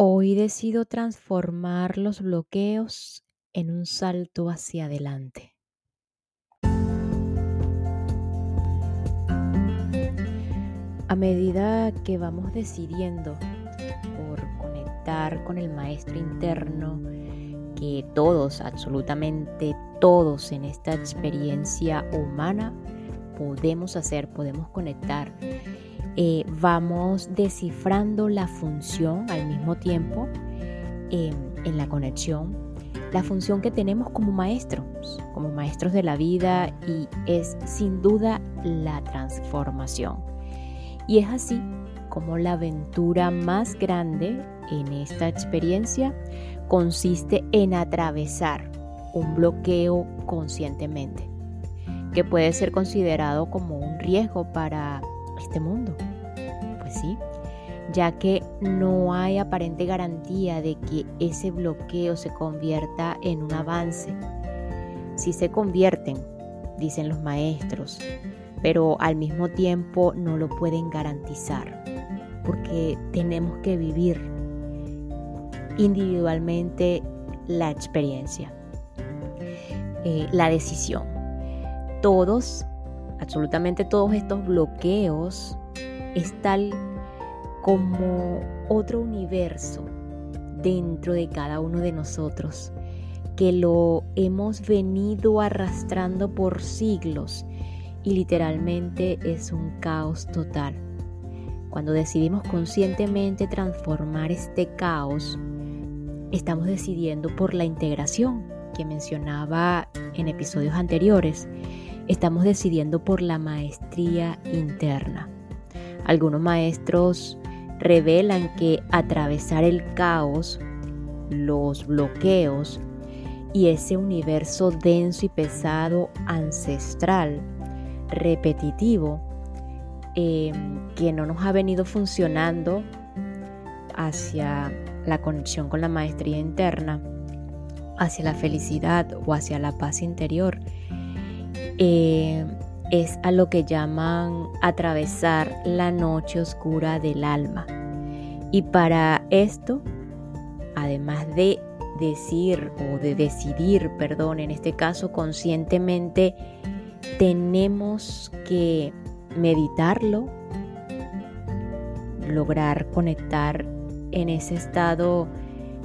Hoy decido transformar los bloqueos en un salto hacia adelante. A medida que vamos decidiendo por conectar con el maestro interno, que todos, absolutamente todos en esta experiencia humana podemos hacer, podemos conectar eh, vamos descifrando la función al mismo tiempo em, en la conexión, la función que tenemos como maestros, como maestros de la vida y es sin duda la transformación. Y es así como la aventura más grande en esta experiencia consiste en atravesar un bloqueo conscientemente, que puede ser considerado como un riesgo para este mundo. Sí, ya que no hay aparente garantía de que ese bloqueo se convierta en un avance. Sí se convierten, dicen los maestros, pero al mismo tiempo no lo pueden garantizar, porque tenemos que vivir individualmente la experiencia, eh, la decisión. Todos absolutamente todos estos bloqueos es tal como otro universo dentro de cada uno de nosotros que lo hemos venido arrastrando por siglos y literalmente es un caos total. Cuando decidimos conscientemente transformar este caos, estamos decidiendo por la integración que mencionaba en episodios anteriores estamos decidiendo por la maestría interna. Algunos maestros revelan que atravesar el caos, los bloqueos y ese universo denso y pesado ancestral, repetitivo, em, que no nos ha venido funcionando hacia la conexión con la maestría interna, hacia la felicidad o hacia la paz interior, eh, es a lo que llaman atravesar la noche oscura del alma. Y para esto, además de decir o de decidir, perdón, en este caso conscientemente, tenemos que meditarlo, lograr conectar en ese estado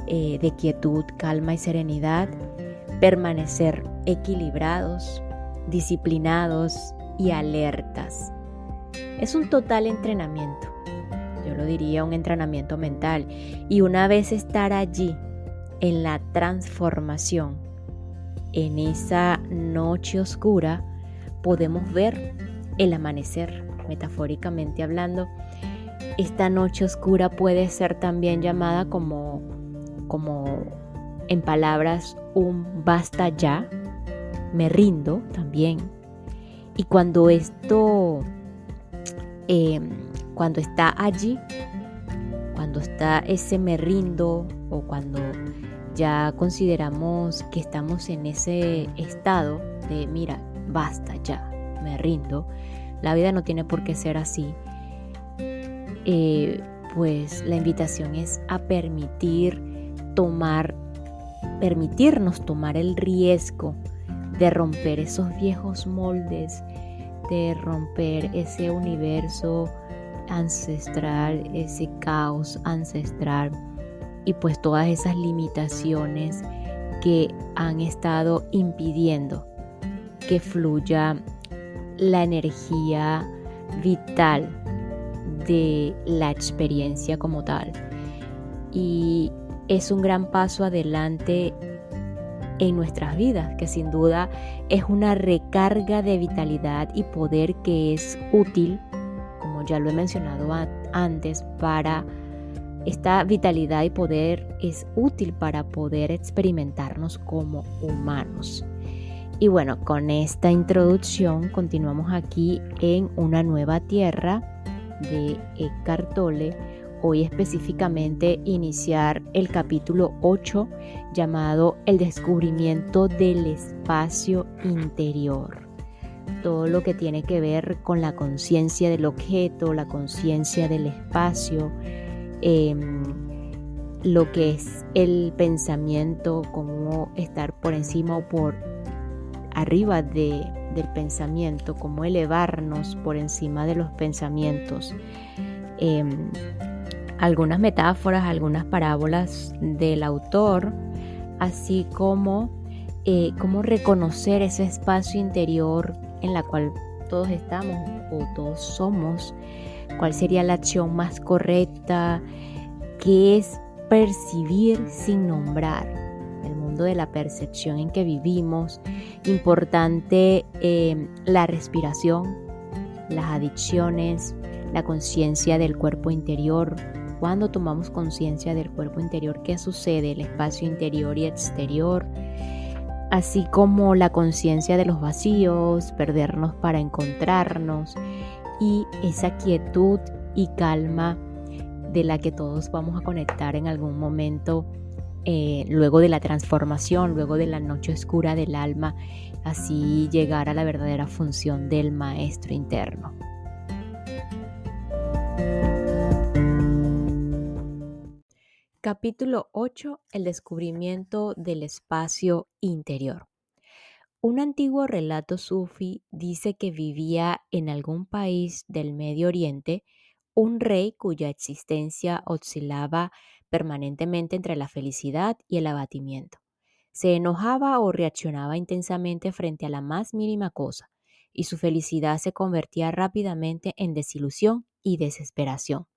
eh, de quietud, calma y serenidad, permanecer equilibrados, disciplinados y alertas. Es un total entrenamiento, yo lo diría un entrenamiento mental. Y una vez estar allí, en la transformación, en esa noche oscura, podemos ver el amanecer, metafóricamente hablando. Esta noche oscura puede ser también llamada como, como en palabras, un basta ya, me rindo también. Y cuando esto, em, cuando está allí, cuando está ese me rindo o cuando ya consideramos que estamos en ese estado de, mira, basta ya, me rindo, la vida no tiene por qué ser así, eh, pues la invitación es a permitir tomar, permitirnos tomar el riesgo de romper esos viejos moldes, de romper ese universo ancestral, ese caos ancestral y pues todas esas limitaciones que han estado impidiendo que fluya la energía vital de la experiencia como tal. Y es un gran paso adelante en nuestras vidas, que sin duda es una recarga de vitalidad y poder que es útil, como ya lo he mencionado antes, para esta vitalidad y poder es útil para poder experimentarnos como humanos. Y bueno, con esta introducción continuamos aquí en una nueva tierra de Eckhart Tolle hoy específicamente iniciar el capítulo 8 llamado El descubrimiento del espacio interior. Todo lo que tiene que ver con la conciencia del objeto, la conciencia del espacio, em, lo que es el pensamiento, cómo estar por encima o por arriba de, del pensamiento, cómo elevarnos por encima de los pensamientos. Em, algunas metáforas, algunas parábolas del autor, así como eh, cómo reconocer ese espacio interior en la cual todos estamos o todos somos, cuál sería la acción más correcta, qué es percibir sin nombrar, el mundo de la percepción en que vivimos, importante eh, la respiración, las adicciones, la conciencia del cuerpo interior. Cuando tomamos conciencia del cuerpo interior, ¿qué sucede? El espacio interior y exterior, así como la conciencia de los vacíos, perdernos para encontrarnos y esa quietud y calma de la que todos vamos a conectar en algún momento eh, luego de la transformación, luego de la noche oscura del alma, así llegar a la verdadera función del maestro interno. Capítulo 8. El descubrimiento del espacio interior. Un antiguo relato sufi dice que vivía en algún país del Medio Oriente un rey cuya existencia oscilaba permanentemente entre la felicidad y el abatimiento. Se enojaba o reaccionaba intensamente frente a la más mínima cosa, y su felicidad se convertía rápidamente en desilusión y desesperación.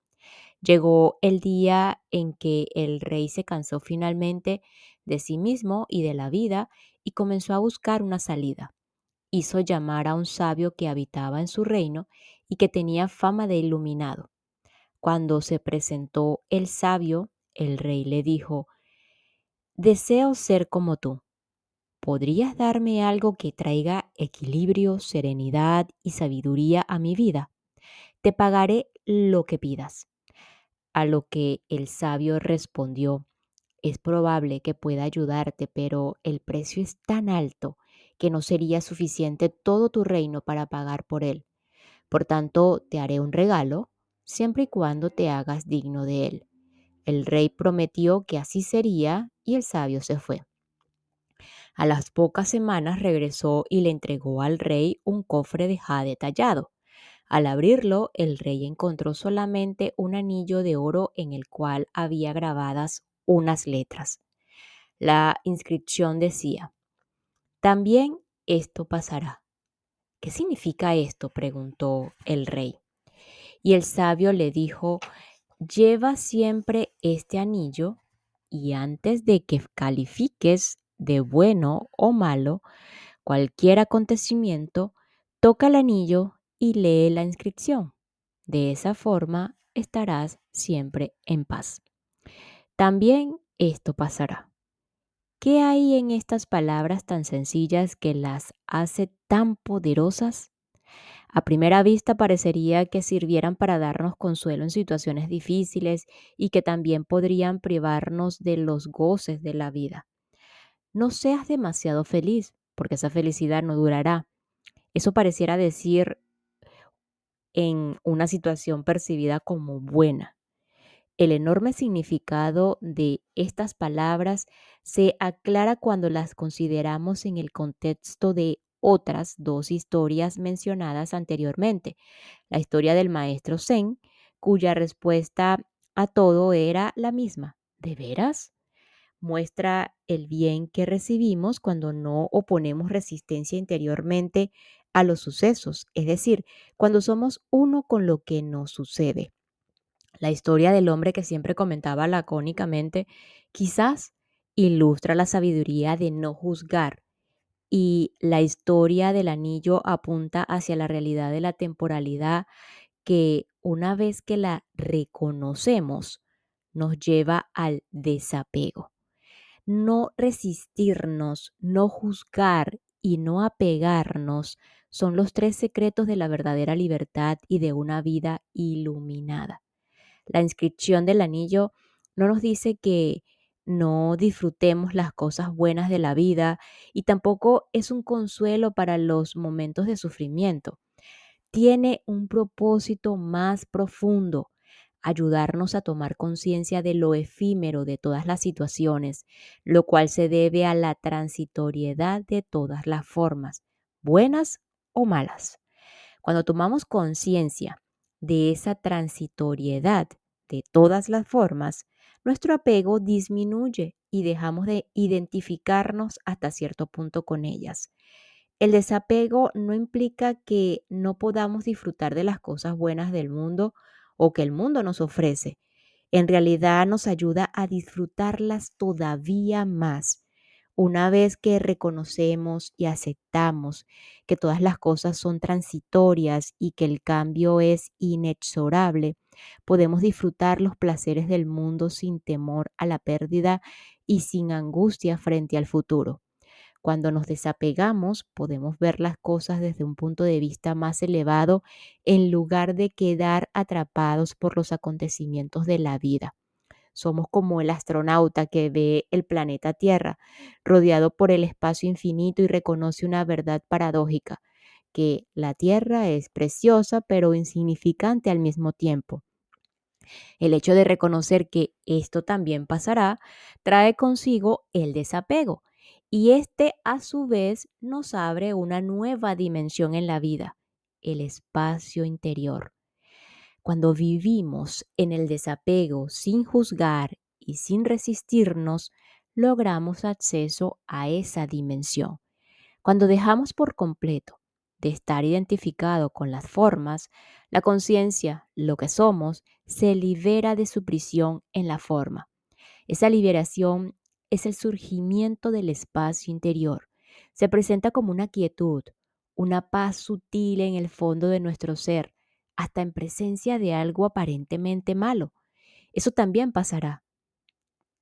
Llegó el día en que el rey se cansó finalmente de sí mismo y de la vida y comenzó a buscar una salida. Hizo llamar a un sabio que habitaba en su reino y que tenía fama de iluminado. Cuando se presentó el sabio, el rey le dijo, Deseo ser como tú. ¿Podrías darme algo que traiga equilibrio, serenidad y sabiduría a mi vida? Te pagaré lo que pidas. A lo que el sabio respondió, es probable que pueda ayudarte, pero el precio es tan alto que no sería suficiente todo tu reino para pagar por él. Por tanto, te haré un regalo, siempre y cuando te hagas digno de él. El rey prometió que así sería y el sabio se fue. A las pocas semanas regresó y le entregó al rey un cofre de jade tallado. Al abrirlo, el rey encontró solamente un anillo de oro en el cual había grabadas unas letras. La inscripción decía, también esto pasará. ¿Qué significa esto? preguntó el rey. Y el sabio le dijo, lleva siempre este anillo y antes de que califiques de bueno o malo cualquier acontecimiento, toca el anillo y lee la inscripción. De esa forma estarás siempre en paz. También esto pasará. ¿Qué hay en estas palabras tan sencillas que las hace tan poderosas? A primera vista parecería que sirvieran para darnos consuelo en situaciones difíciles y que también podrían privarnos de los goces de la vida. No seas demasiado feliz, porque esa felicidad no durará. Eso pareciera decir en una situación percibida como buena. El enorme significado de estas palabras se aclara cuando las consideramos en el contexto de otras dos historias mencionadas anteriormente. La historia del maestro Zen, cuya respuesta a todo era la misma. ¿De veras? Muestra el bien que recibimos cuando no oponemos resistencia interiormente a los sucesos, es decir, cuando somos uno con lo que nos sucede. La historia del hombre que siempre comentaba lacónicamente quizás ilustra la sabiduría de no juzgar y la historia del anillo apunta hacia la realidad de la temporalidad que una vez que la reconocemos nos lleva al desapego. No resistirnos, no juzgar y no apegarnos son los tres secretos de la verdadera libertad y de una vida iluminada. La inscripción del anillo no nos dice que no disfrutemos las cosas buenas de la vida y tampoco es un consuelo para los momentos de sufrimiento. Tiene un propósito más profundo, ayudarnos a tomar conciencia de lo efímero de todas las situaciones, lo cual se debe a la transitoriedad de todas las formas, buenas o malas. Cuando tomamos conciencia de esa transitoriedad de todas las formas, nuestro apego disminuye y dejamos de identificarnos hasta cierto punto con ellas. El desapego no implica que no podamos disfrutar de las cosas buenas del mundo o que el mundo nos ofrece. En realidad nos ayuda a disfrutarlas todavía más. Una vez que reconocemos y aceptamos que todas las cosas son transitorias y que el cambio es inexorable, podemos disfrutar los placeres del mundo sin temor a la pérdida y sin angustia frente al futuro. Cuando nos desapegamos, podemos ver las cosas desde un punto de vista más elevado en lugar de quedar atrapados por los acontecimientos de la vida. Somos como el astronauta que ve el planeta Tierra rodeado por el espacio infinito y reconoce una verdad paradójica, que la Tierra es preciosa pero insignificante al mismo tiempo. El hecho de reconocer que esto también pasará trae consigo el desapego y este a su vez nos abre una nueva dimensión en la vida, el espacio interior. Cuando vivimos en el desapego sin juzgar y sin resistirnos, logramos acceso a esa dimensión. Cuando dejamos por completo de estar identificado con las formas, la conciencia, lo que somos, se libera de su prisión en la forma. Esa liberación es el surgimiento del espacio interior. Se presenta como una quietud, una paz sutil en el fondo de nuestro ser, hasta en presencia de algo aparentemente malo. Eso también pasará.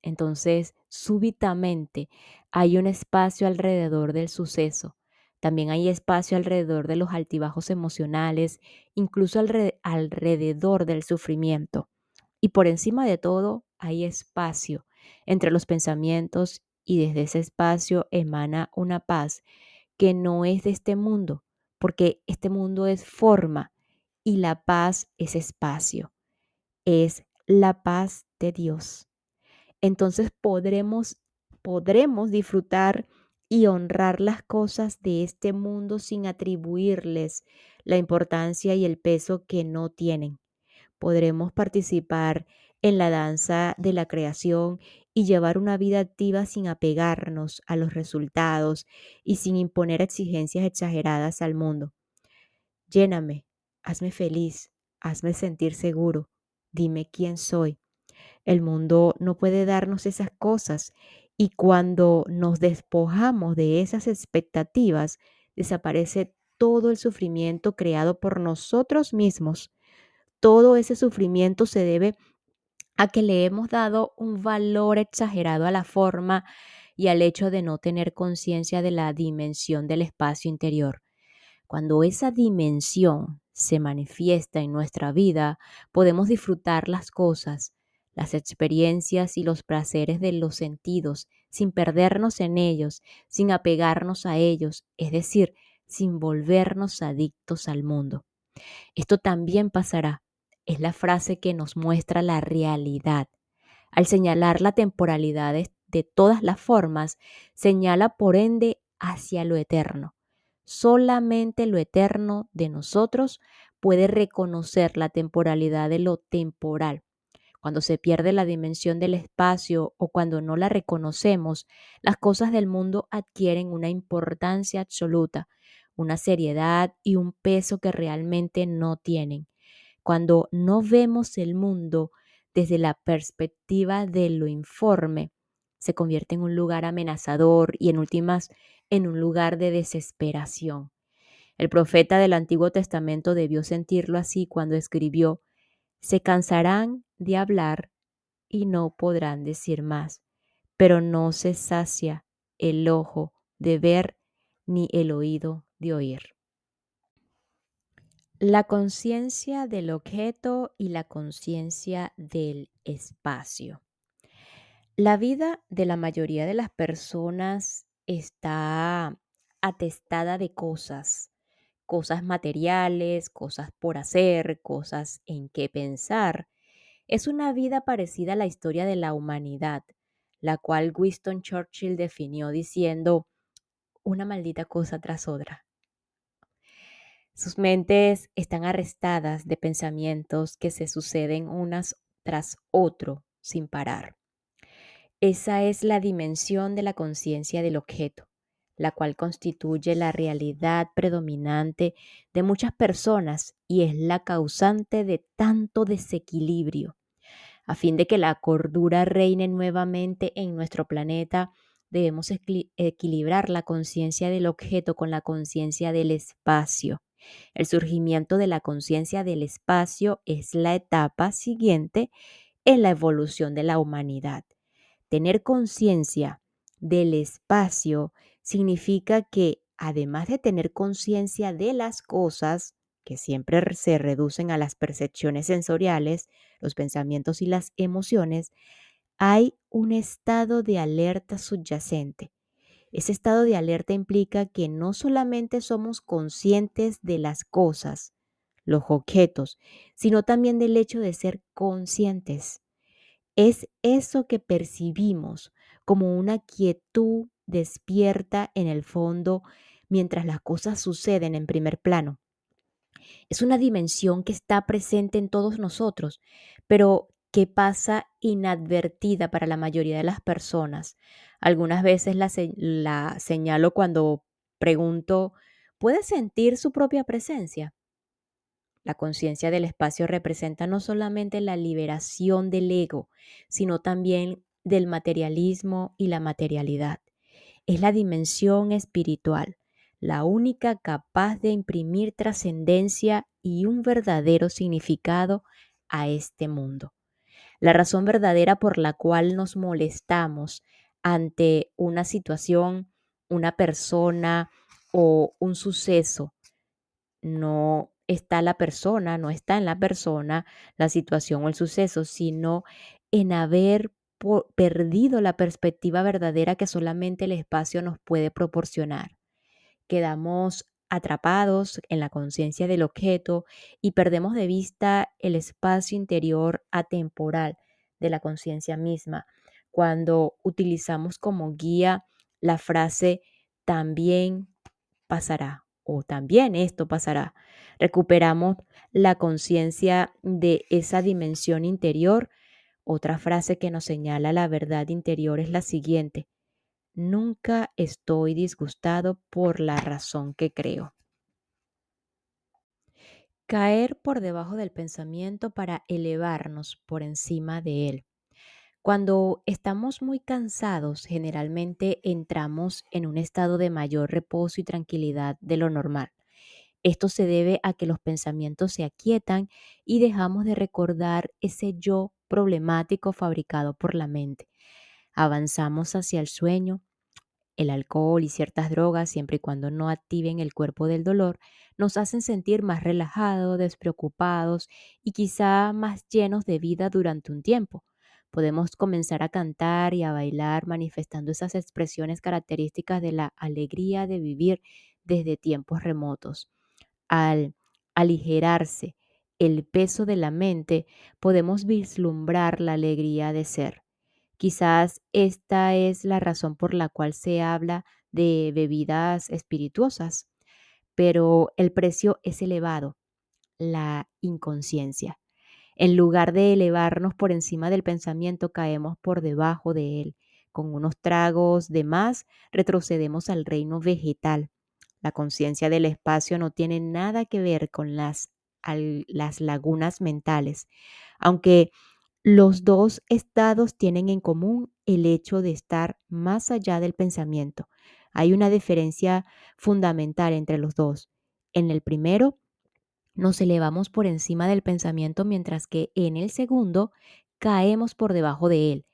Entonces, súbitamente hay un espacio alrededor del suceso. También hay espacio alrededor de los altibajos emocionales, incluso alrededor del sufrimiento. Y por encima de todo, hay espacio entre los pensamientos y desde ese espacio emana una paz que no es de este mundo, porque este mundo es forma y la paz es espacio, es la paz de Dios. Entonces podremos podremos disfrutar y honrar las cosas de este mundo sin atribuirles la importancia y el peso que no tienen. Podremos participar en la danza de la creación y llevar una vida activa sin apegarnos a los resultados y sin imponer exigencias exageradas al mundo. Lléname, hazme feliz, hazme sentir seguro, dime quién soy. El mundo no puede darnos esas cosas y cuando nos despojamos de esas expectativas, desaparece todo el sufrimiento creado por nosotros mismos. Todo ese sufrimiento se debe a que le hemos dado un valor exagerado a la forma y al hecho de no tener conciencia de la dimensión del espacio interior. Cuando esa dimensión se manifiesta en nuestra vida, podemos disfrutar las cosas, las experiencias y los placeres de los sentidos sin perdernos en ellos, sin apegarnos a ellos, es decir, sin volvernos adictos al mundo. Esto también pasará es la frase que nos muestra la realidad. Al señalar la temporalidad de, todas las formas, señala por ende hacia lo eterno. Solamente lo eterno de nosotros puede reconocer la temporalidad de lo temporal. Cuando se pierde la dimensión del espacio o cuando no la reconocemos, las cosas del mundo adquieren una importancia absoluta, una seriedad y un peso que realmente no tienen cuando no vemos el mundo desde la perspectiva de lo informe, se convierte en un lugar amenazador y en últimas en un lugar de desesperación. El profeta del Antiguo Testamento debió sentirlo así cuando escribió, se cansarán de hablar y no podrán decir más, pero no se sacia el ojo de ver ni el oído de oír. La conciencia del objeto y la conciencia del espacio. La vida de la mayoría de las personas está atestada de cosas, cosas materiales, cosas por hacer, cosas en qué pensar. Es una vida parecida a la historia de la humanidad, la cual Winston Churchill definió diciendo una maldita cosa tras otra. Sus mentes están arrestadas de pensamientos que se suceden unas tras otro sin parar. Esa es la dimensión de la conciencia del objeto, la cual constituye la realidad predominante de muchas personas y es la causante de tanto desequilibrio. A fin de que la cordura reine nuevamente en nuestro planeta, debemos equilibrar la conciencia del objeto con la conciencia del espacio. El surgimiento de la conciencia del espacio es la etapa siguiente en la evolución de la humanidad. Tener conciencia del espacio significa que, además de tener conciencia de las cosas, que siempre se reducen a las percepciones sensoriales, los pensamientos y las emociones, hay un estado de alerta subyacente. Ese estado de alerta implica que no solamente somos conscientes de las cosas, los objetos, sino también del hecho de ser conscientes. Es eso que percibimos como una quietud despierta en el fondo mientras las cosas suceden en primer plano. Es una dimensión que está presente en todos nosotros, pero que pasa inadvertida para la mayoría de las personas. Algunas veces la, la señalo cuando pregunto, ¿puede sentir su propia presencia? La conciencia del espacio representa no solamente la liberación del ego, sino también del materialismo y la materialidad. Es la dimensión espiritual, la única capaz de imprimir trascendencia y un verdadero significado a este mundo. La razón verdadera por la cual nos molestamos ante una situación, una persona o un suceso no está la persona, no está en la persona, la situación o el suceso, sino en haber perdido la perspectiva verdadera que solamente el espacio nos puede proporcionar. Quedamos atrapados en la conciencia del objeto y perdemos de vista el espacio interior atemporal de la conciencia misma. Cuando utilizamos como guía la frase también pasará o también esto pasará, recuperamos la conciencia de esa dimensión interior. Otra frase que nos señala la verdad interior es la siguiente. Nunca estoy disgustado por la razón que creo. Caer por debajo del pensamiento para elevarnos por encima de él. Cuando estamos muy cansados, generalmente entramos en un estado de mayor reposo y tranquilidad de lo normal. Esto se debe a que los pensamientos se aquietan y dejamos de recordar ese yo problemático fabricado por la mente. Avanzamos hacia el sueño, el alcohol y ciertas drogas, siempre y cuando no activen el cuerpo del dolor, nos hacen sentir más relajados, despreocupados y quizá más llenos de vida durante un tiempo. Podemos comenzar a cantar y a bailar manifestando esas expresiones características de la alegría de vivir desde tiempos remotos. Al aligerarse el peso de la mente, podemos vislumbrar la alegría de ser. Quizás esta es la razón por la cual se habla de bebidas espirituosas, pero el precio es elevado, la inconsciencia. En lugar de elevarnos por encima del pensamiento, caemos por debajo de él. Con unos tragos de más, retrocedemos al reino vegetal. La conciencia del espacio no tiene nada que ver con las, las lagunas mentales, aunque los dos estados tienen en común el hecho de estar más allá del pensamiento. Hay una diferencia fundamental entre los dos. En el primero, nos elevamos por encima del pensamiento, mientras que en el segundo, caemos por debajo de él.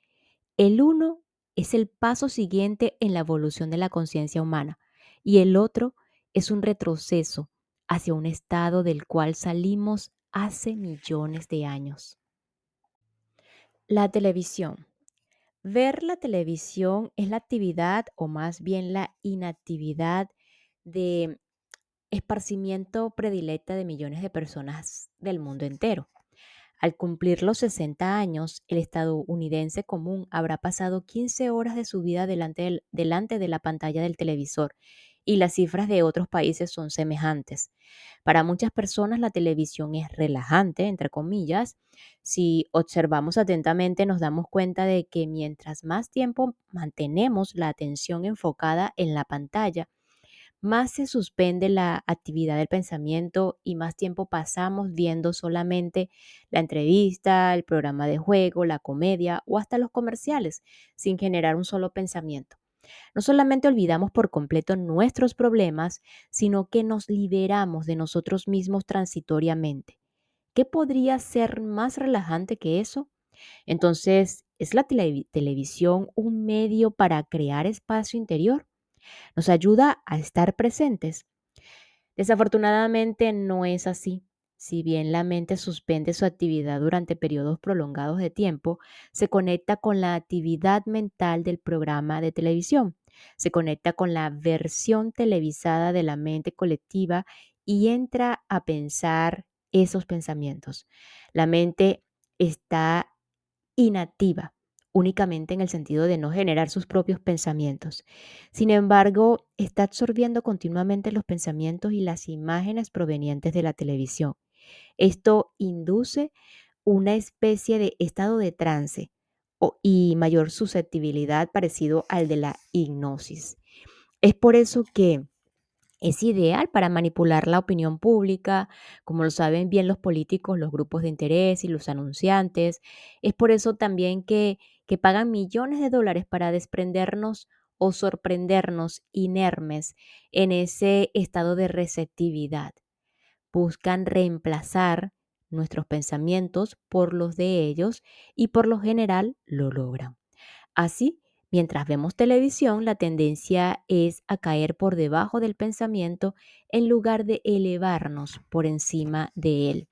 El uno es el paso siguiente en la evolución de la conciencia humana y el otro es un retroceso hacia un estado del cual salimos hace millones de años. La televisión. Ver la televisión es la actividad o más bien la inactividad de esparcimiento predilecta de millones de personas del mundo entero. Al cumplir los 60 años, el estadounidense común habrá pasado 15 horas de su vida delante, delante de la pantalla del televisor y las cifras de otros países son semejantes. Para muchas personas la televisión es relajante, entre comillas. Si observamos atentamente nos damos cuenta de que mientras más tiempo mantenemos la atención enfocada en la pantalla, más se suspende la actividad del pensamiento y más tiempo pasamos viendo solamente la entrevista, el programa de juego, la comedia o hasta los comerciales, sin generar un solo pensamiento. No solamente olvidamos por completo nuestros problemas, sino que nos liberamos de nosotros mismos transitoriamente. ¿Qué podría ser más relajante que eso? Entonces, ¿es la televisión un medio para crear espacio interior? ¿Nos ayuda a estar presentes? Desafortunadamente no es así. Si bien la mente suspende su actividad durante periodos prolongados de tiempo, se conecta con la actividad mental del programa de televisión, se conecta con la versión televisada de la mente colectiva y entra a pensar esos pensamientos. La mente está inactiva únicamente en el sentido de no generar sus propios pensamientos. Sin embargo, está absorbiendo continuamente los pensamientos y las imágenes provenientes de la televisión. Esto induce una especie de estado de trance y mayor susceptibilidad parecido al de la hipnosis. Es por eso que es ideal para manipular la opinión pública, como lo saben bien los políticos, los grupos de interés y los anunciantes. Es por eso también que, que pagan millones de dólares para desprendernos o sorprendernos inermes en ese estado de receptividad buscan reemplazar nuestros pensamientos por los de ellos y por lo general lo logran. Así, mientras vemos televisión, la tendencia es a caer por debajo del pensamiento en lugar de elevarnos por encima de él.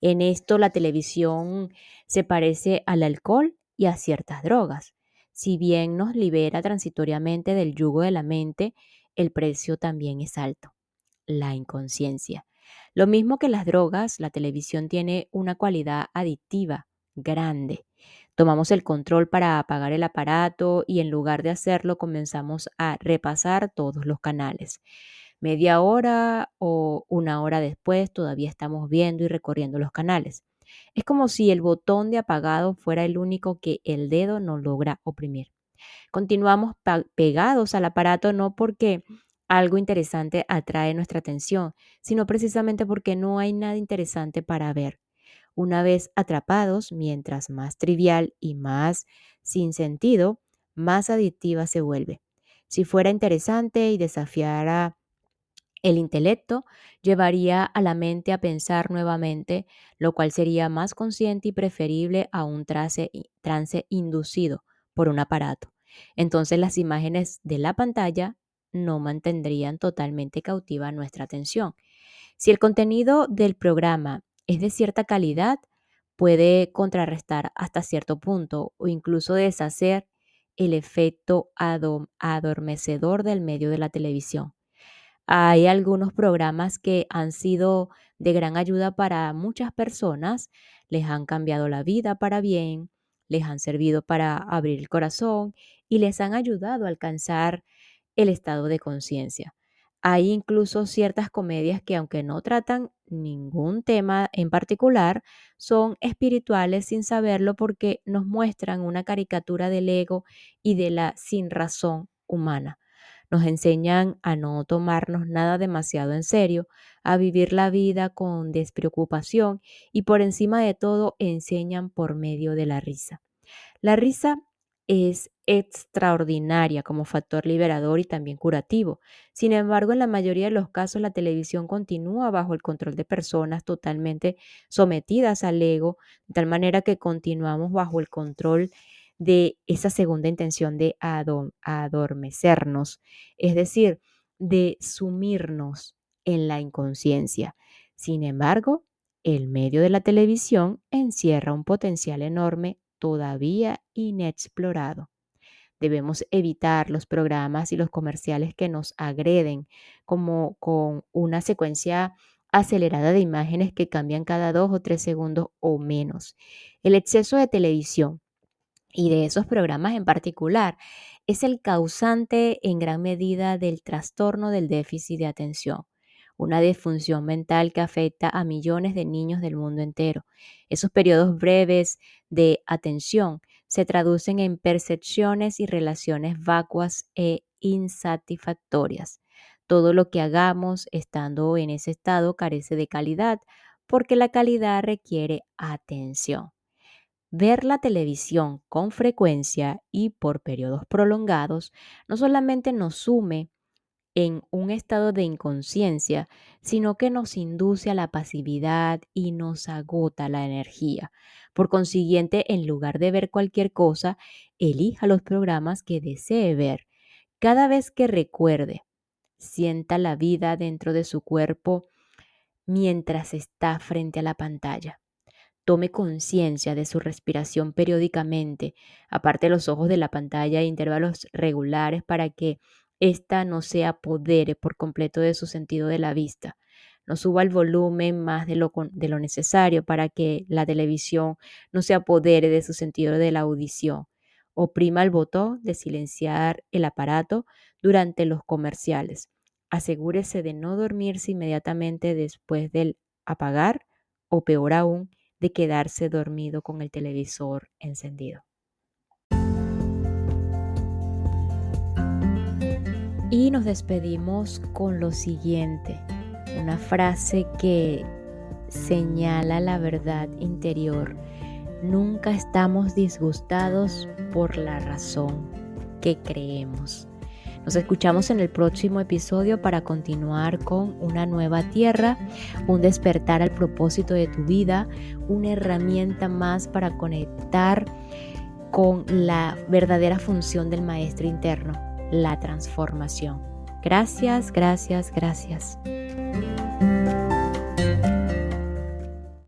En esto la televisión se parece al alcohol y a ciertas drogas. Si bien nos libera transitoriamente del yugo de la mente, el precio también es alto, la inconsciencia. Lo mismo que las drogas, la televisión tiene una cualidad adictiva grande. Tomamos el control para apagar el aparato y en lugar de hacerlo comenzamos a repasar todos los canales. Media hora o una hora después todavía estamos viendo y recorriendo los canales. Es como si el botón de apagado fuera el único que el dedo no logra oprimir. Continuamos pegados al aparato no porque algo interesante atrae nuestra atención, sino precisamente porque no hay nada interesante para ver. Una vez atrapados, mientras más trivial y más sin sentido, más adictiva se vuelve. Si fuera interesante y desafiara el intelecto, llevaría a la mente a pensar nuevamente, lo cual sería más consciente y preferible a un trance, inducido por un aparato. Entonces las imágenes de la pantalla no mantendrían totalmente cautiva nuestra atención. Si el contenido del programa es de cierta calidad, puede contrarrestar hasta cierto punto o incluso deshacer el efecto adormecedor del medio de la televisión. Hay algunos programas que han sido de gran ayuda para muchas personas, les han cambiado la vida para bien, les han servido para abrir el corazón y les han ayudado a alcanzar el estado de conciencia. Hay incluso ciertas comedias que aunque no tratan ningún tema en particular, son espirituales sin saberlo porque nos muestran una caricatura del ego y de la sin razón humana. Nos enseñan a no tomarnos nada demasiado en serio, a vivir la vida con despreocupación y por encima de todo enseñan por medio de la risa. La risa es extraordinaria como factor liberador y también curativo. Sin embargo, en la mayoría de los casos la televisión continúa bajo el control de personas totalmente sometidas al ego, de tal manera que continuamos bajo el control de esa segunda intención de adormecernos, es decir, de sumirnos en la inconsciencia. Sin embargo, el medio de la televisión encierra un potencial enorme todavía inexplorado. Debemos evitar los programas y los comerciales que nos agreden como con una secuencia acelerada de imágenes que cambian cada dos o tres segundos o menos. El exceso de televisión y de esos programas en particular es el causante en gran medida del trastorno del déficit de atención, una disfunción mental que afecta a millones de niños del mundo entero. Esos periodos breves de atención se traducen en percepciones y relaciones vacuas e insatisfactorias. Todo lo que hagamos estando en ese estado carece de calidad porque la calidad requiere atención. Ver la televisión con frecuencia y por periodos prolongados no solamente nos sume en un estado de inconsciencia, sino que nos induce a la pasividad y nos agota la energía. Por consiguiente, en lugar de ver cualquier cosa, elija los programas que desee ver. Cada vez que recuerde, sienta la vida dentro de su cuerpo mientras está frente a la pantalla. Tome conciencia de su respiración periódicamente, aparte los ojos de la pantalla a intervalos regulares para que ésta no se apodere por completo de su sentido de la vista. No suba el volumen más de lo, de lo necesario para que la televisión no se apodere de su sentido de la audición. Oprima el botón de silenciar el aparato durante los comerciales. Asegúrese de no dormirse inmediatamente después del apagar o peor aún, de quedarse dormido con el televisor encendido. Y nos despedimos con lo siguiente, una frase que señala la verdad interior. Nunca estamos disgustados por la razón que creemos. Nos escuchamos en el próximo episodio para continuar con una nueva tierra, un despertar al propósito de tu vida, una herramienta más para conectar con la verdadera función del maestro interno, la transformación. Gracias, gracias, gracias.